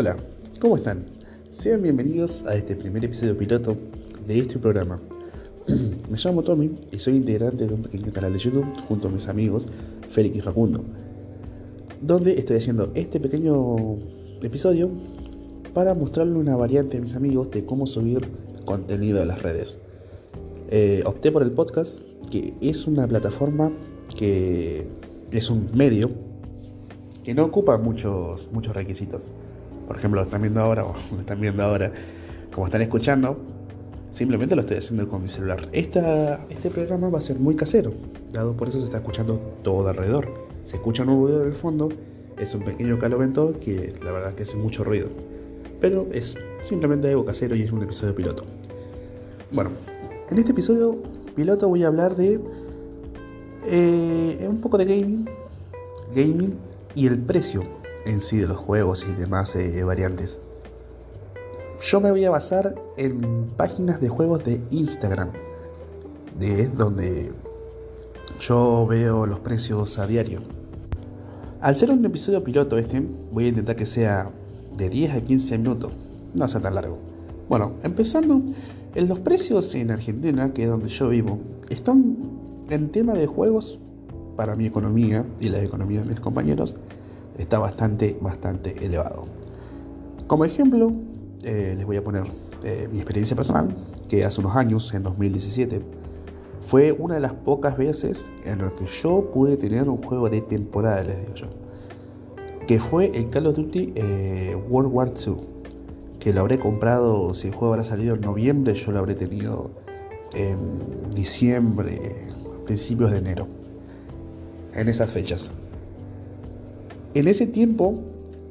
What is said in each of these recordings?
Hola, ¿cómo están? Sean bienvenidos a este primer episodio piloto de este programa. Me llamo Tommy y soy integrante de un pequeño canal de YouTube junto a mis amigos Félix y Facundo, donde estoy haciendo este pequeño episodio para mostrarle una variante a mis amigos de cómo subir contenido a las redes. Eh, opté por el podcast, que es una plataforma que es un medio que no ocupa muchos, muchos requisitos. Por ejemplo, lo están viendo ahora, o lo están viendo ahora, como están escuchando, simplemente lo estoy haciendo con mi celular. Este programa va a ser muy casero, dado por eso se está escuchando todo alrededor. Se escucha un ruido en el fondo, es un pequeño calovento que la verdad que hace mucho ruido. Pero es simplemente algo casero y es un episodio piloto. Bueno, en este episodio piloto voy a hablar de eh, un poco de gaming, gaming y el precio en sí de los juegos y demás eh, variantes. Yo me voy a basar en páginas de juegos de Instagram, de donde yo veo los precios a diario. Al ser un episodio piloto este, voy a intentar que sea de 10 a 15 minutos, no sea tan largo. Bueno, empezando, en los precios en Argentina, que es donde yo vivo, están en tema de juegos para mi economía y la economía de mis compañeros, está bastante, bastante elevado. Como ejemplo, eh, les voy a poner eh, mi experiencia personal, que hace unos años, en 2017, fue una de las pocas veces en las que yo pude tener un juego de temporada, les digo yo, que fue el Call of Duty eh, World War II, que lo habré comprado, si el juego habrá salido en noviembre, yo lo habré tenido en diciembre, principios de enero, en esas fechas. En ese tiempo,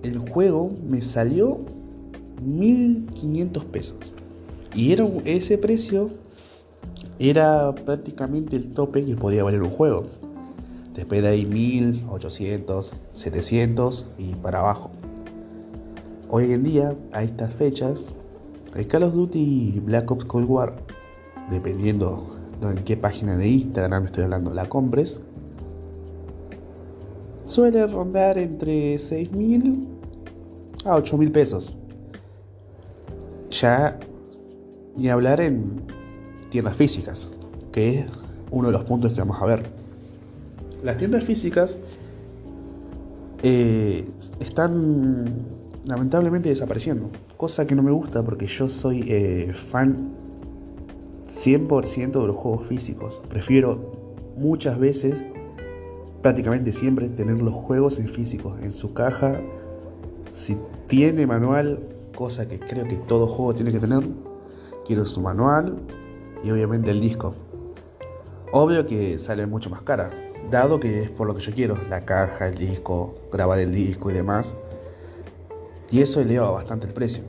el juego me salió 1500 pesos. Y era ese precio era prácticamente el tope que podía valer un juego. Después de ahí 1800, 700 y para abajo. Hoy en día, a estas fechas, el Call of Duty Black Ops Cold War, dependiendo de en qué página de Instagram estoy hablando la compres, suele rondar entre 6.000 a 8.000 pesos. Ya ni hablar en tiendas físicas, que es uno de los puntos que vamos a ver. Las tiendas físicas eh, están lamentablemente desapareciendo, cosa que no me gusta porque yo soy eh, fan 100% de los juegos físicos. Prefiero muchas veces prácticamente siempre tener los juegos en físico, en su caja. Si tiene manual, cosa que creo que todo juego tiene que tener, quiero su manual y obviamente el disco. Obvio que sale mucho más cara, dado que es por lo que yo quiero, la caja, el disco, grabar el disco y demás. Y eso eleva bastante el precio.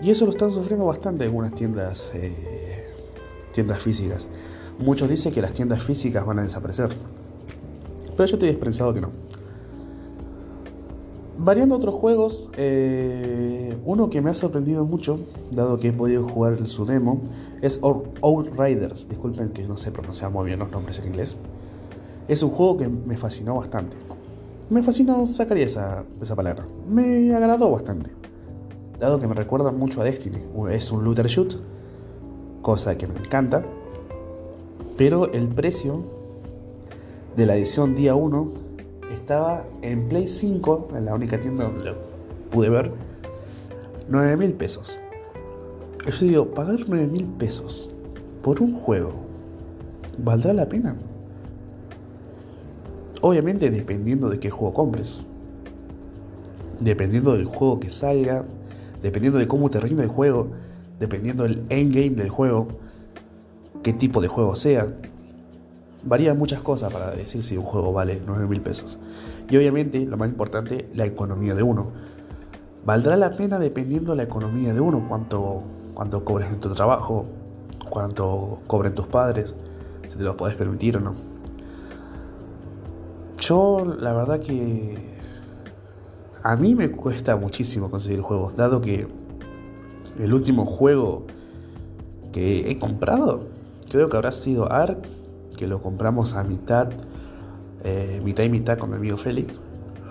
Y eso lo están sufriendo bastante algunas tiendas, eh, tiendas físicas. Muchos dicen que las tiendas físicas van a desaparecer. Pero yo estoy pensado que no. Variando otros juegos, eh, uno que me ha sorprendido mucho, dado que he podido jugar su demo, es Outriders. Disculpen que no sé pronunciar muy bien los nombres en inglés. Es un juego que me fascinó bastante. Me fascinó, sacaría esa, esa palabra. Me agradó bastante. Dado que me recuerda mucho a Destiny. Es un looter shoot, cosa que me encanta. Pero el precio de la edición día 1 estaba en Play 5, en la única tienda donde lo pude ver, 9 mil pesos. Yo digo, pagar 9 mil pesos por un juego, ¿valdrá la pena? Obviamente dependiendo de qué juego compres. Dependiendo del juego que salga, dependiendo de cómo te rinde el juego, dependiendo del endgame del juego, qué tipo de juego sea, Varía muchas cosas para decir si un juego vale 9 mil pesos. Y obviamente, lo más importante, la economía de uno. Valdrá la pena dependiendo de la economía de uno, cuánto, cuánto cobres en tu trabajo, cuánto cobren tus padres, si te lo puedes permitir o no. Yo, la verdad que a mí me cuesta muchísimo conseguir juegos, dado que el último juego que he comprado creo que habrá sido Ark que lo compramos a mitad, eh, mitad y mitad con mi amigo Félix.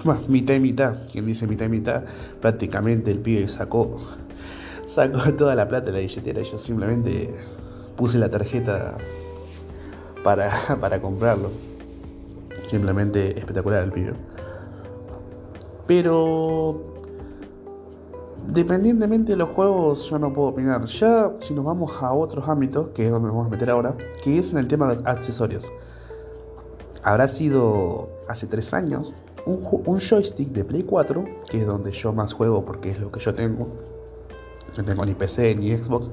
bueno, mitad y mitad, quien dice mitad y mitad, prácticamente el pibe sacó, sacó toda la plata de la billetera y yo simplemente puse la tarjeta para, para comprarlo. Simplemente espectacular el pibe. Pero Dependientemente de los juegos, yo no puedo opinar. Ya si nos vamos a otros ámbitos, que es donde nos vamos a meter ahora, que es en el tema de accesorios. Habrá sido hace tres años un, joystick de Play 4, que es donde yo más juego porque es lo que yo tengo. No tengo ni PC ni Xbox.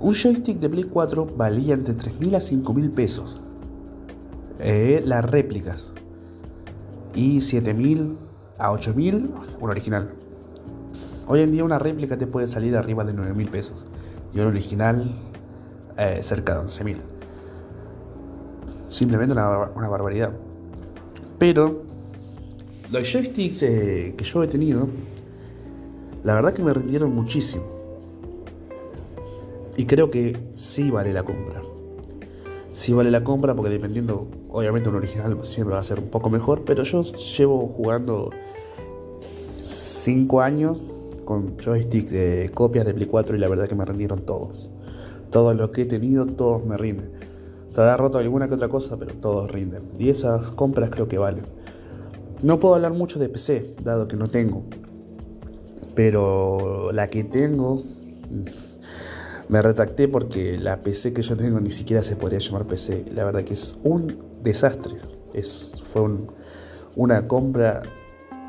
Un joystick de Play 4 valía entre 3.000 a 5.000 pesos. Eh, las réplicas. Y 7.000 a 8.000 un original. Hoy en día una réplica te puede salir arriba de 9 mil pesos y un original eh, cerca de 11 mil. Simplemente una, barbaridad. Pero los joysticks eh, que yo he tenido, la verdad que me rindieron muchísimo. Y creo que sí vale la compra. Sí vale la compra porque dependiendo, obviamente un original siempre va a ser un poco mejor, pero yo llevo jugando 5 años con joystick de copias de Play 4 y la verdad que me rindieron todos. Todos los que he tenido, todos me rinden. Se habrá roto alguna que otra cosa, pero todos rinden. Y esas compras creo que valen. No puedo hablar mucho de PC, dado que no tengo. Pero la que tengo, me retracté porque la PC que yo tengo ni siquiera se podría llamar PC. La verdad que es un desastre. Es, fue una compra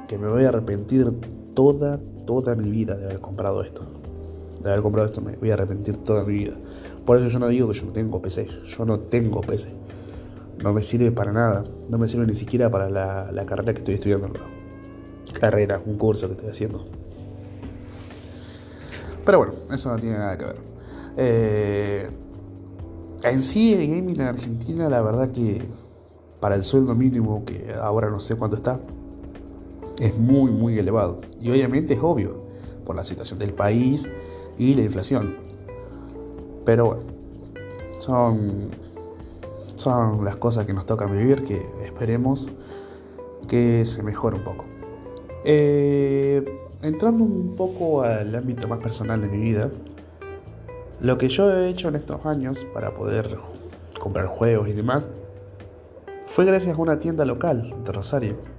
que me voy a arrepentir toda, toda mi vida de haber comprado esto. De haber comprado esto me voy a arrepentir toda mi vida. Por eso yo no digo que yo no tengo PC. Yo no tengo PC. No me sirve para nada. No me sirve ni siquiera para la, carrera que estoy estudiando. Carrera, un curso que estoy haciendo. Pero bueno, eso no tiene nada que ver. Eh, en sí, el gaming en Argentina, la verdad que para el sueldo mínimo, que ahora no sé cuánto está, es muy, muy elevado. Y obviamente es obvio, por la situación del país y la inflación. Pero bueno, son, son las cosas que nos toca vivir que esperemos que se mejore un poco. Eh, entrando un poco al ámbito más personal de mi vida, lo que yo he hecho en estos años para poder comprar juegos y demás fue gracias a una tienda local de Rosario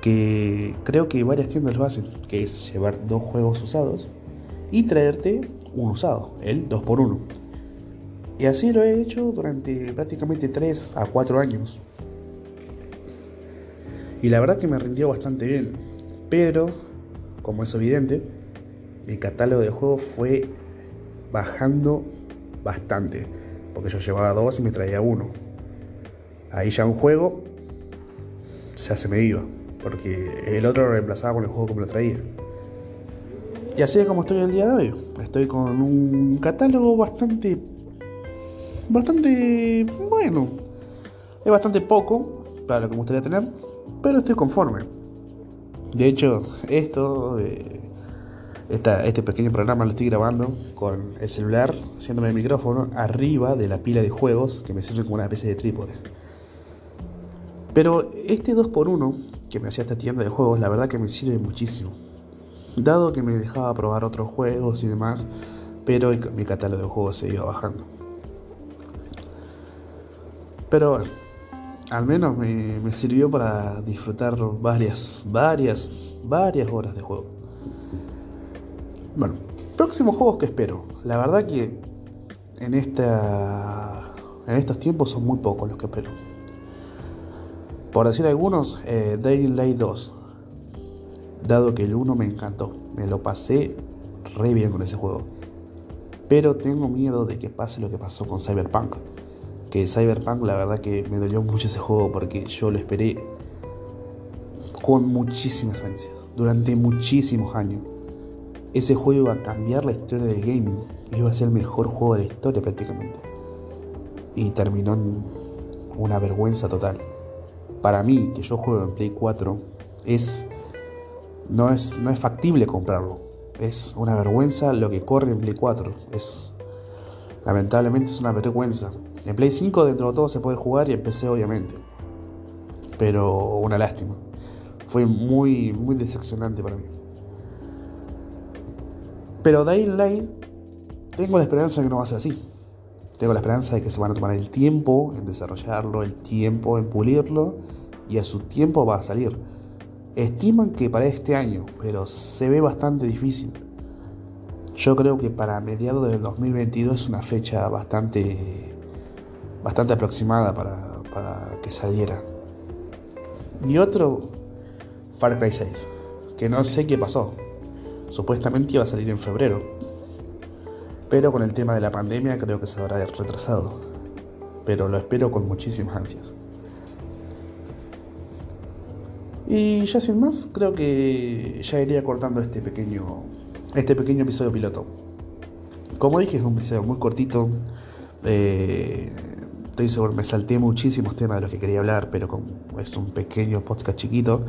que creo que varias tiendas lo hacen, que es llevar dos juegos usados y traerte un usado, el 2x1. Y así lo he hecho durante prácticamente 3 a 4 años. Y la verdad que me rindió bastante bien. Pero, como es evidente, mi catálogo de juegos fue bajando bastante. Porque yo llevaba dos y me traía uno. Ahí ya un juego ya se me iba porque el otro lo reemplazaba con el juego me lo traía. Y así es como estoy el día de hoy. Estoy con un catálogo bastante. bastante. bueno. Es bastante poco para lo que me gustaría tener, pero estoy conforme. De hecho, esto. Eh, este pequeño programa lo estoy grabando con el celular, haciéndome el micrófono arriba de la pila de juegos que me sirve como una especie de trípode. Pero este 2x1 que me hacía esta tienda de juegos, la verdad que me sirve muchísimo. Dado que me dejaba probar otros juegos y demás, pero mi catálogo de juegos se iba bajando. Pero bueno, al menos me, me sirvió para disfrutar varias, varias, varias horas de juego. Bueno, próximos juegos que espero. La verdad que en esta en estos tiempos son muy pocos los que espero. Por decir algunos, eh, Dying Light 2. Dado que el 1 me encantó, me lo pasé re bien con ese juego. Pero tengo miedo de que pase lo que pasó con Cyberpunk. Que Cyberpunk la verdad que me dolió mucho ese juego porque yo lo esperé con muchísimas ansias, durante muchísimos años. Ese juego iba a cambiar la historia del gaming, iba a ser el mejor juego de la historia prácticamente. Y terminó en una vergüenza total para mí, que yo juego en Play 4, es no es, no es factible comprarlo. Es una vergüenza lo que corre en Play 4. Es, lamentablemente es una vergüenza. En Play 5 dentro de todo se puede jugar y en PC obviamente. Pero una lástima. fue muy, muy decepcionante para mí. Pero Dying Light, tengo la esperanza de que no va a ser así. Tengo la esperanza de que se van a tomar el tiempo en desarrollarlo, el tiempo en pulirlo y a su tiempo va a salir. Estiman que para este año, pero se ve bastante difícil. Yo creo que para mediados del 2022 es una fecha bastante, bastante aproximada para, que saliera. Y otro, Far Cry 6, que no sé qué pasó. Supuestamente iba a salir en febrero, pero con el tema de la pandemia creo que se habrá retrasado. Pero lo espero con muchísimas ansias. Y ya sin más, creo que ya iría cortando este pequeño, este pequeño episodio piloto. Como dije, es un episodio muy cortito. Eh, estoy seguro, me salté muchísimos temas de los que quería hablar, pero como es un pequeño podcast chiquito,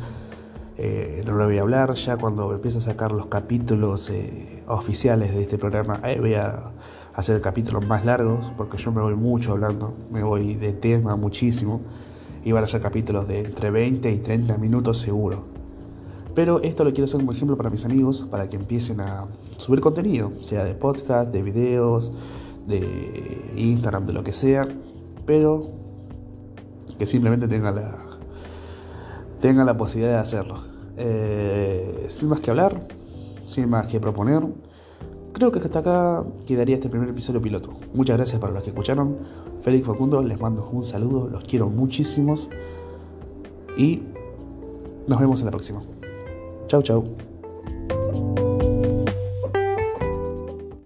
eh, no lo voy a hablar. Ya cuando empiece a sacar los capítulos eh, oficiales de este programa, voy a hacer capítulos más largos, porque yo me voy mucho hablando, me voy de tema muchísimo iban a ser capítulos de entre 20 y 30 minutos seguro. Pero esto lo quiero hacer como ejemplo para mis amigos, para que empiecen a subir contenido, sea de podcast, de videos, de Instagram, de lo que sea, pero que simplemente tengan la, tengan la posibilidad de hacerlo. Eh, sin más que hablar, sin más que proponer, Creo que hasta acá quedaría este primer episodio piloto. Muchas gracias para los que escucharon. Félix Facundo, les mando un saludo, los quiero muchísimos y nos vemos en la próxima. Chau, chau.